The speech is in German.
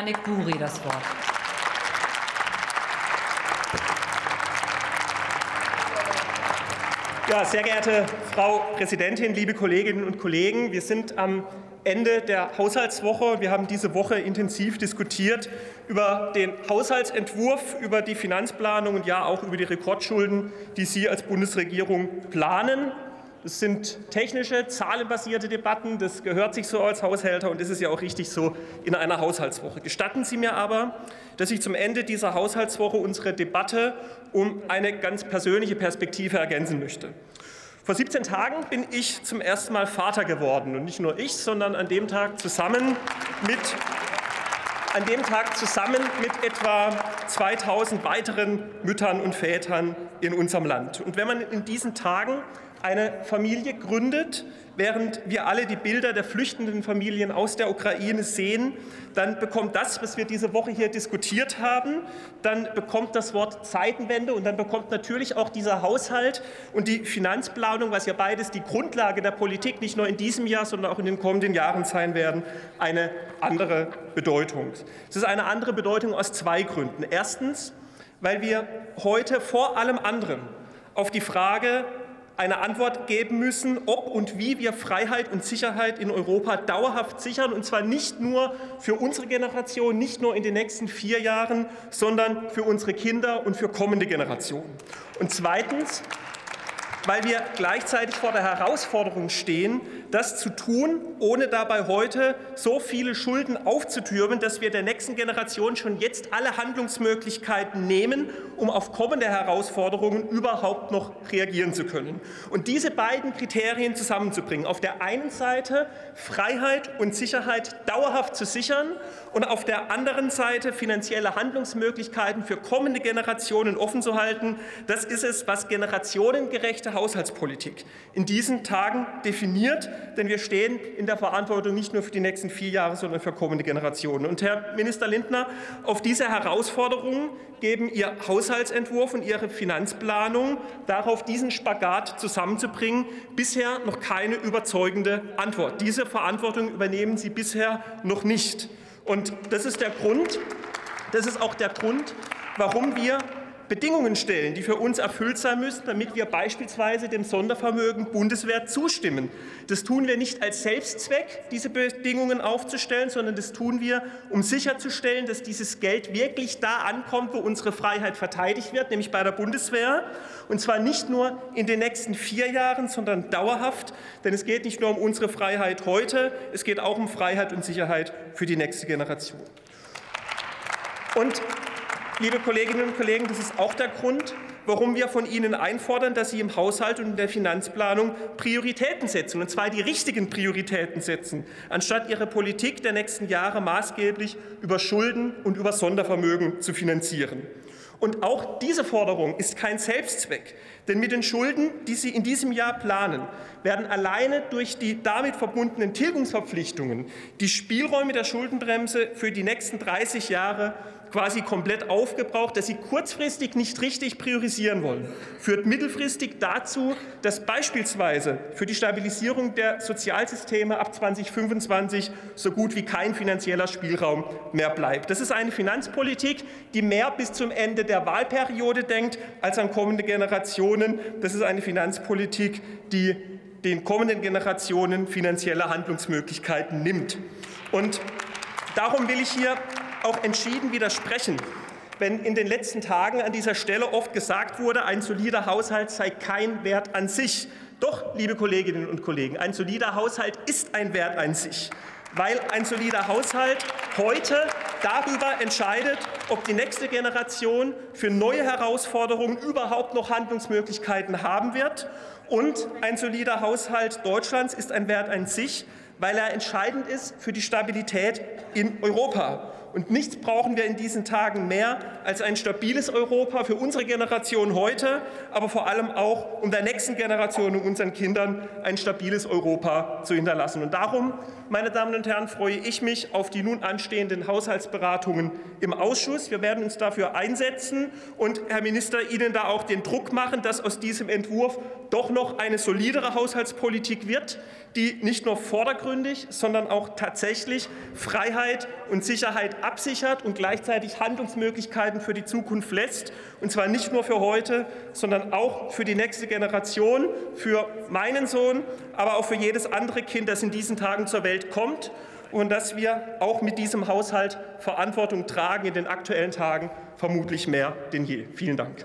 Janik Buri das Wort. Ja, sehr geehrte Frau Präsidentin, liebe Kolleginnen und Kollegen, wir sind am Ende der Haushaltswoche. Wir haben diese Woche intensiv diskutiert über den Haushaltsentwurf, über die Finanzplanung und ja auch über die Rekordschulden, die Sie als Bundesregierung planen. Das sind technische, zahlenbasierte Debatten. Das gehört sich so als Haushälter und das ist ja auch richtig so in einer Haushaltswoche. Gestatten Sie mir aber, dass ich zum Ende dieser Haushaltswoche unsere Debatte um eine ganz persönliche Perspektive ergänzen möchte. Vor 17 Tagen bin ich zum ersten Mal Vater geworden und nicht nur ich, sondern an dem Tag zusammen mit an dem Tag zusammen mit etwa 2000 weiteren Müttern und Vätern in unserem Land. Und wenn man in diesen Tagen eine Familie gründet, während wir alle die Bilder der flüchtenden Familien aus der Ukraine sehen, dann bekommt das, was wir diese Woche hier diskutiert haben, dann bekommt das Wort Zeitenwende und dann bekommt natürlich auch dieser Haushalt und die Finanzplanung, was ja beides die Grundlage der Politik nicht nur in diesem Jahr, sondern auch in den kommenden Jahren sein werden, eine andere Bedeutung. Es ist eine andere Bedeutung aus zwei Gründen. Erstens, weil wir heute vor allem anderen auf die Frage eine Antwort geben müssen, ob und wie wir Freiheit und Sicherheit in Europa dauerhaft sichern, und zwar nicht nur für unsere Generation, nicht nur in den nächsten vier Jahren, sondern für unsere Kinder und für kommende Generationen. Und zweitens, weil wir gleichzeitig vor der Herausforderung stehen, das zu tun, ohne dabei heute so viele Schulden aufzutürmen, dass wir der nächsten Generation schon jetzt alle Handlungsmöglichkeiten nehmen, um auf kommende Herausforderungen überhaupt noch reagieren zu können. Und diese beiden Kriterien zusammenzubringen, auf der einen Seite Freiheit und Sicherheit dauerhaft zu sichern und auf der anderen Seite finanzielle Handlungsmöglichkeiten für kommende Generationen offen zu halten, das ist es, was generationengerechte Haushaltspolitik in diesen Tagen definiert denn wir stehen in der Verantwortung nicht nur für die nächsten vier Jahre, sondern für kommende Generationen. Und Herr Minister Lindner, auf diese Herausforderungen geben Ihr Haushaltsentwurf und Ihre Finanzplanung darauf, diesen Spagat zusammenzubringen, bisher noch keine überzeugende Antwort. Diese Verantwortung übernehmen Sie bisher noch nicht. Und das ist der Grund, das ist auch der Grund, warum wir Bedingungen stellen, die für uns erfüllt sein müssen, damit wir beispielsweise dem Sondervermögen Bundeswehr zustimmen. Das tun wir nicht als Selbstzweck, diese Bedingungen aufzustellen, sondern das tun wir, um sicherzustellen, dass dieses Geld wirklich da ankommt, wo unsere Freiheit verteidigt wird, nämlich bei der Bundeswehr. Und zwar nicht nur in den nächsten vier Jahren, sondern dauerhaft. Denn es geht nicht nur um unsere Freiheit heute, es geht auch um Freiheit und Sicherheit für die nächste Generation. Und Liebe Kolleginnen und Kollegen, das ist auch der Grund, warum wir von Ihnen einfordern, dass Sie im Haushalt und in der Finanzplanung Prioritäten setzen, und zwar die richtigen Prioritäten setzen, anstatt Ihre Politik der nächsten Jahre maßgeblich über Schulden und über Sondervermögen zu finanzieren. Und auch diese Forderung ist kein Selbstzweck, denn mit den Schulden, die Sie in diesem Jahr planen, werden alleine durch die damit verbundenen Tilgungsverpflichtungen die Spielräume der Schuldenbremse für die nächsten 30 Jahre quasi komplett aufgebraucht, dass sie kurzfristig nicht richtig priorisieren wollen, führt mittelfristig dazu, dass beispielsweise für die Stabilisierung der Sozialsysteme ab 2025 so gut wie kein finanzieller Spielraum mehr bleibt. Das ist eine Finanzpolitik, die mehr bis zum Ende der Wahlperiode denkt als an kommende Generationen. Das ist eine Finanzpolitik, die den kommenden Generationen finanzielle Handlungsmöglichkeiten nimmt. Und darum will ich hier auch entschieden widersprechen, wenn in den letzten Tagen an dieser Stelle oft gesagt wurde, ein solider Haushalt sei kein Wert an sich. Doch, liebe Kolleginnen und Kollegen, ein solider Haushalt ist ein Wert an sich, weil ein solider Haushalt heute darüber entscheidet, ob die nächste Generation für neue Herausforderungen überhaupt noch Handlungsmöglichkeiten haben wird. Und ein solider Haushalt Deutschlands ist ein Wert an sich, weil er entscheidend ist für die Stabilität in Europa. Und nichts brauchen wir in diesen Tagen mehr als ein stabiles Europa für unsere Generation heute, aber vor allem auch, um der nächsten Generation und unseren Kindern ein stabiles Europa zu hinterlassen. Und darum, meine Damen und Herren, freue ich mich auf die nun anstehenden Haushaltsberatungen im Ausschuss. Wir werden uns dafür einsetzen und, Herr Minister, Ihnen da auch den Druck machen, dass aus diesem Entwurf doch noch eine solidere Haushaltspolitik wird, die nicht nur vordergründig, sondern auch tatsächlich Freiheit und Sicherheit absichert und gleichzeitig Handlungsmöglichkeiten für die Zukunft lässt, und zwar nicht nur für heute, sondern auch für die nächste Generation, für meinen Sohn, aber auch für jedes andere Kind, das in diesen Tagen zur Welt kommt und dass wir auch mit diesem Haushalt Verantwortung tragen in den aktuellen Tagen vermutlich mehr denn je. Vielen Dank.